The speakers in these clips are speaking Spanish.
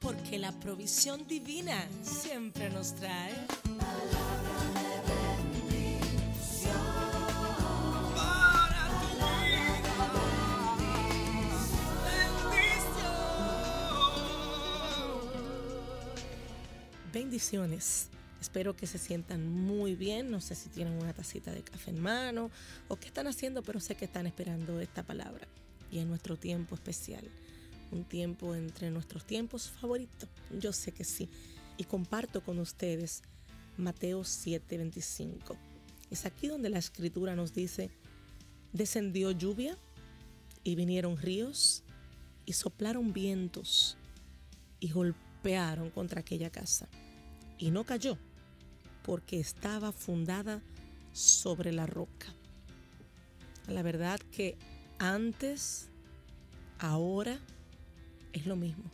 porque la provisión divina siempre nos trae. Bendiciones. Espero que se sientan muy bien. No sé si tienen una tacita de café en mano o qué están haciendo, pero sé que están esperando esta palabra. Y en nuestro tiempo especial. Un tiempo entre nuestros tiempos favoritos. Yo sé que sí. Y comparto con ustedes Mateo 7:25. Es aquí donde la escritura nos dice, descendió lluvia y vinieron ríos y soplaron vientos y golpearon contra aquella casa. Y no cayó porque estaba fundada sobre la roca. La verdad que antes, ahora, es lo mismo.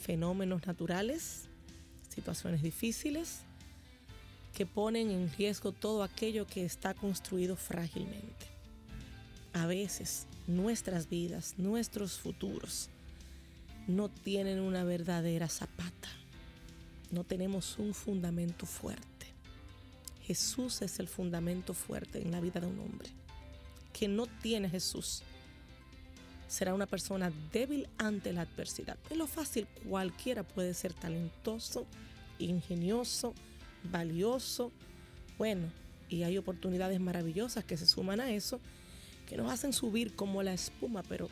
Fenómenos naturales, situaciones difíciles, que ponen en riesgo todo aquello que está construido frágilmente. A veces nuestras vidas, nuestros futuros, no tienen una verdadera zapata no tenemos un fundamento fuerte. Jesús es el fundamento fuerte en la vida de un hombre. Que no tiene Jesús será una persona débil ante la adversidad. En lo fácil, cualquiera puede ser talentoso, ingenioso, valioso. Bueno, y hay oportunidades maravillosas que se suman a eso, que nos hacen subir como la espuma, pero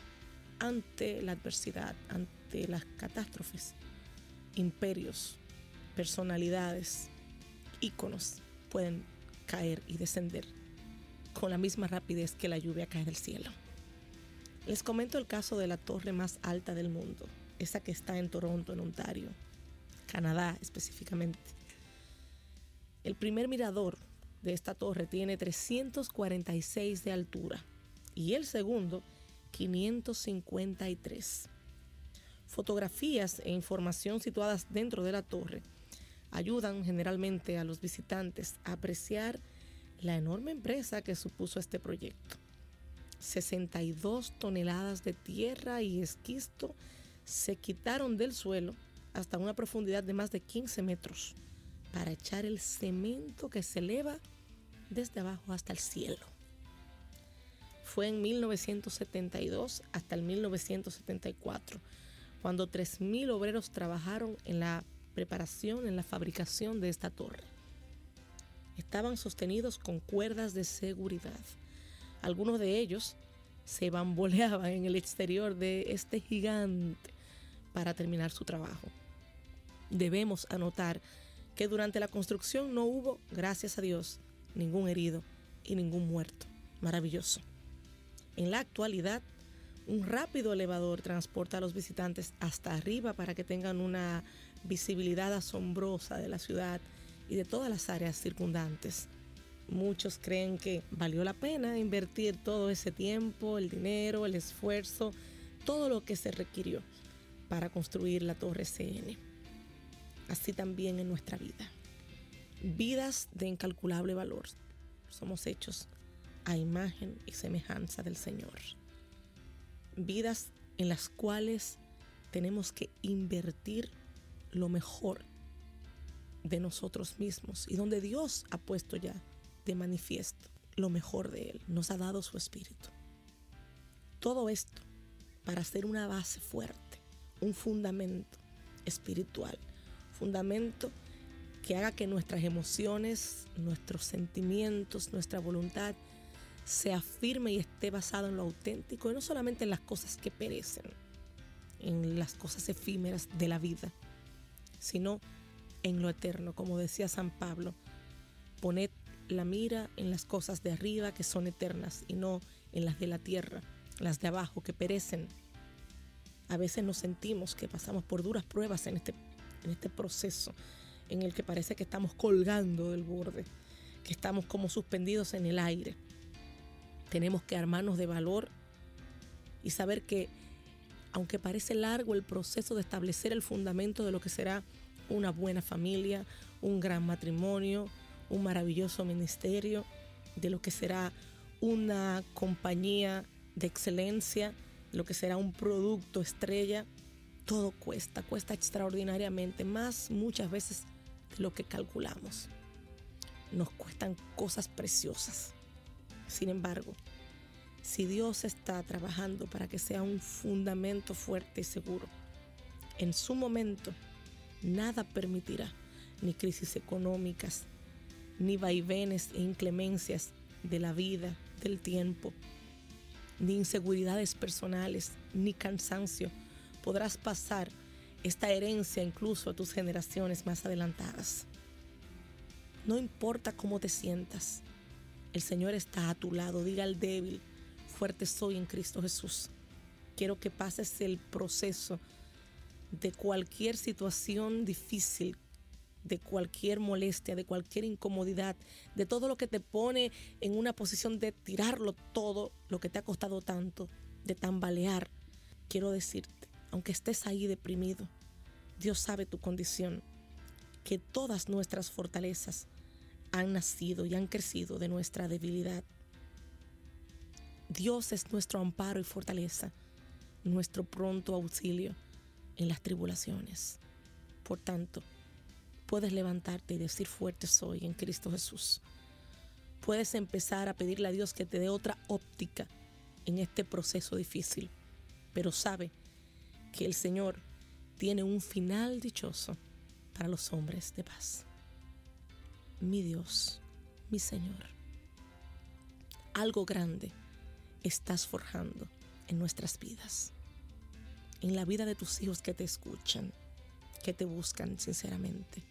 ante la adversidad, ante las catástrofes, imperios, personalidades, íconos pueden caer y descender con la misma rapidez que la lluvia cae del cielo. Les comento el caso de la torre más alta del mundo, esa que está en Toronto, en Ontario, Canadá específicamente. El primer mirador de esta torre tiene 346 de altura y el segundo 553. Fotografías e información situadas dentro de la torre ayudan generalmente a los visitantes a apreciar la enorme empresa que supuso este proyecto. 62 toneladas de tierra y esquisto se quitaron del suelo hasta una profundidad de más de 15 metros para echar el cemento que se eleva desde abajo hasta el cielo. Fue en 1972 hasta el 1974 cuando 3.000 obreros trabajaron en la preparación en la fabricación de esta torre. Estaban sostenidos con cuerdas de seguridad. Algunos de ellos se bamboleaban en el exterior de este gigante para terminar su trabajo. Debemos anotar que durante la construcción no hubo, gracias a Dios, ningún herido y ningún muerto. Maravilloso. En la actualidad, un rápido elevador transporta a los visitantes hasta arriba para que tengan una visibilidad asombrosa de la ciudad y de todas las áreas circundantes. Muchos creen que valió la pena invertir todo ese tiempo, el dinero, el esfuerzo, todo lo que se requirió para construir la Torre CN. Así también en nuestra vida. Vidas de incalculable valor. Somos hechos a imagen y semejanza del Señor. Vidas en las cuales tenemos que invertir lo mejor de nosotros mismos y donde Dios ha puesto ya de manifiesto lo mejor de Él, nos ha dado su espíritu. Todo esto para hacer una base fuerte, un fundamento espiritual, fundamento que haga que nuestras emociones, nuestros sentimientos, nuestra voluntad sea firme y esté basado en lo auténtico y no solamente en las cosas que perecen, en las cosas efímeras de la vida, sino en lo eterno, como decía San Pablo. Poned la mira en las cosas de arriba que son eternas y no en las de la tierra, las de abajo que perecen. A veces nos sentimos que pasamos por duras pruebas en este, en este proceso en el que parece que estamos colgando del borde, que estamos como suspendidos en el aire. Tenemos que armarnos de valor y saber que aunque parece largo el proceso de establecer el fundamento de lo que será una buena familia, un gran matrimonio, un maravilloso ministerio, de lo que será una compañía de excelencia, lo que será un producto estrella, todo cuesta, cuesta extraordinariamente, más muchas veces de lo que calculamos. Nos cuestan cosas preciosas. Sin embargo, si Dios está trabajando para que sea un fundamento fuerte y seguro, en su momento nada permitirá ni crisis económicas, ni vaivenes e inclemencias de la vida, del tiempo, ni inseguridades personales, ni cansancio. Podrás pasar esta herencia incluso a tus generaciones más adelantadas. No importa cómo te sientas, el Señor está a tu lado. Diga al débil, fuerte soy en Cristo Jesús. Quiero que pases el proceso de cualquier situación difícil, de cualquier molestia, de cualquier incomodidad, de todo lo que te pone en una posición de tirarlo todo, lo que te ha costado tanto, de tambalear. Quiero decirte, aunque estés ahí deprimido, Dios sabe tu condición, que todas nuestras fortalezas han nacido y han crecido de nuestra debilidad. Dios es nuestro amparo y fortaleza, nuestro pronto auxilio en las tribulaciones. Por tanto, puedes levantarte y decir fuerte soy en Cristo Jesús. Puedes empezar a pedirle a Dios que te dé otra óptica en este proceso difícil, pero sabe que el Señor tiene un final dichoso para los hombres de paz. Mi Dios, mi Señor, algo grande estás forjando en nuestras vidas, en la vida de tus hijos que te escuchan, que te buscan sinceramente.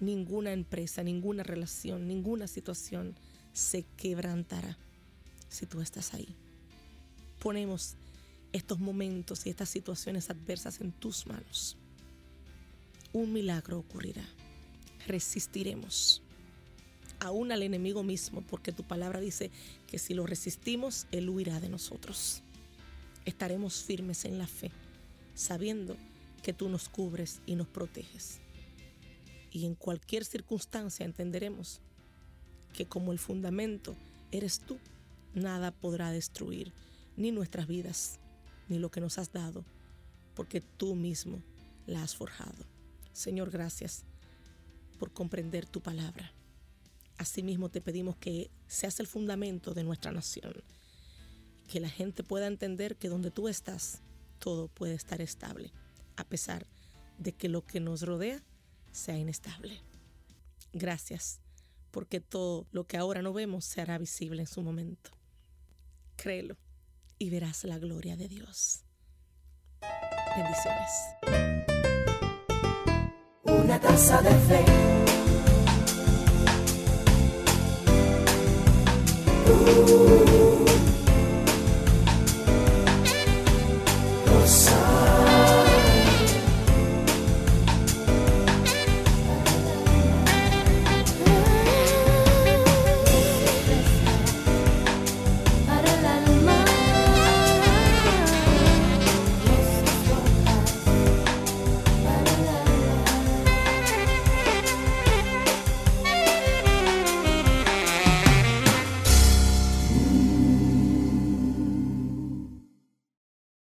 Ninguna empresa, ninguna relación, ninguna situación se quebrantará si tú estás ahí. Ponemos estos momentos y estas situaciones adversas en tus manos. Un milagro ocurrirá. Resistiremos aún al enemigo mismo, porque tu palabra dice que si lo resistimos, Él huirá de nosotros. Estaremos firmes en la fe, sabiendo que tú nos cubres y nos proteges. Y en cualquier circunstancia entenderemos que como el fundamento eres tú, nada podrá destruir ni nuestras vidas, ni lo que nos has dado, porque tú mismo la has forjado. Señor, gracias por comprender tu palabra. Asimismo te pedimos que seas el fundamento de nuestra nación, que la gente pueda entender que donde tú estás, todo puede estar estable, a pesar de que lo que nos rodea sea inestable. Gracias, porque todo lo que ahora no vemos se hará visible en su momento. Créelo y verás la gloria de Dios. Bendiciones. Una taza de fe Ooh.